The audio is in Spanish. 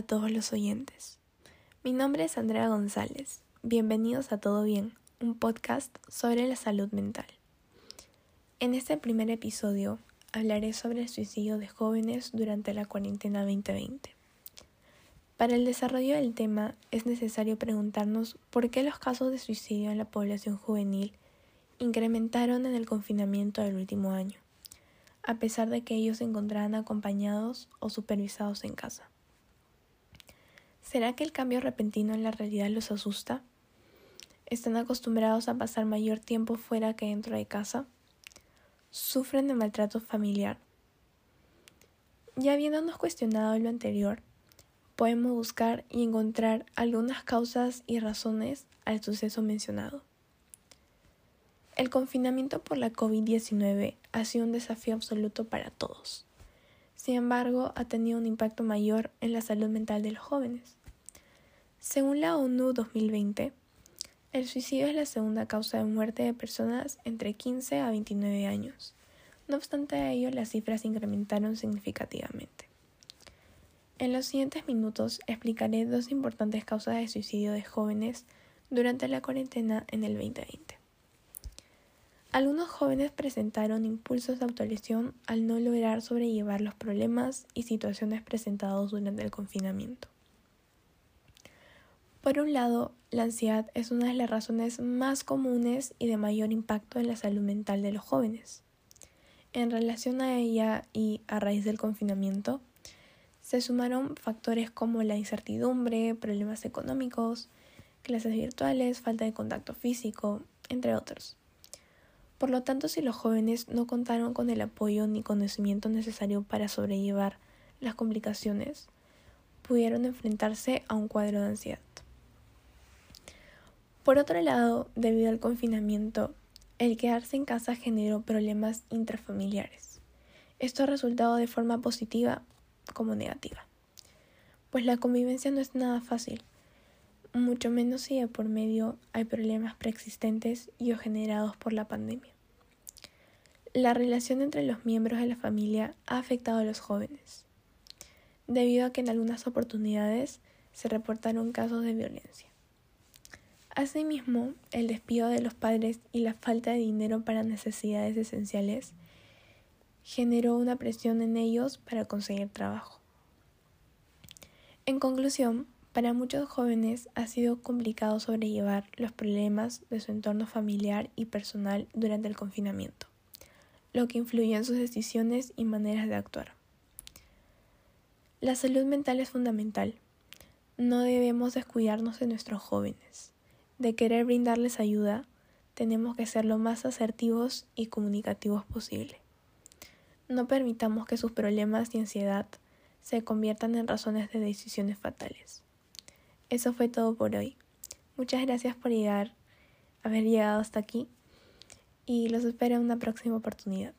a todos los oyentes. Mi nombre es Andrea González. Bienvenidos a Todo Bien, un podcast sobre la salud mental. En este primer episodio hablaré sobre el suicidio de jóvenes durante la cuarentena 2020. Para el desarrollo del tema es necesario preguntarnos por qué los casos de suicidio en la población juvenil incrementaron en el confinamiento del último año a pesar de que ellos se encontraran acompañados o supervisados en casa. ¿Será que el cambio repentino en la realidad los asusta? ¿Están acostumbrados a pasar mayor tiempo fuera que dentro de casa? ¿Sufren de maltrato familiar? Ya habiéndonos cuestionado lo anterior, podemos buscar y encontrar algunas causas y razones al suceso mencionado. El confinamiento por la COVID-19 ha sido un desafío absoluto para todos. Sin embargo, ha tenido un impacto mayor en la salud mental de los jóvenes. Según la ONU 2020, el suicidio es la segunda causa de muerte de personas entre 15 a 29 años. No obstante ello, las cifras incrementaron significativamente. En los siguientes minutos explicaré dos importantes causas de suicidio de jóvenes durante la cuarentena en el 2020. Algunos jóvenes presentaron impulsos de autolesión al no lograr sobrellevar los problemas y situaciones presentados durante el confinamiento. Por un lado, la ansiedad es una de las razones más comunes y de mayor impacto en la salud mental de los jóvenes. En relación a ella y a raíz del confinamiento, se sumaron factores como la incertidumbre, problemas económicos, clases virtuales, falta de contacto físico, entre otros. Por lo tanto, si los jóvenes no contaron con el apoyo ni conocimiento necesario para sobrellevar las complicaciones, pudieron enfrentarse a un cuadro de ansiedad. Por otro lado, debido al confinamiento, el quedarse en casa generó problemas intrafamiliares. Esto ha resultado de forma positiva como negativa, pues la convivencia no es nada fácil, mucho menos si de por medio hay problemas preexistentes y o generados por la pandemia. La relación entre los miembros de la familia ha afectado a los jóvenes, debido a que en algunas oportunidades se reportaron casos de violencia. Asimismo, el despido de los padres y la falta de dinero para necesidades esenciales generó una presión en ellos para conseguir trabajo. En conclusión, para muchos jóvenes ha sido complicado sobrellevar los problemas de su entorno familiar y personal durante el confinamiento lo que influye en sus decisiones y maneras de actuar. La salud mental es fundamental. No debemos descuidarnos de nuestros jóvenes. De querer brindarles ayuda, tenemos que ser lo más asertivos y comunicativos posible. No permitamos que sus problemas y ansiedad se conviertan en razones de decisiones fatales. Eso fue todo por hoy. Muchas gracias por llegar, haber llegado hasta aquí y los espero en una próxima oportunidad.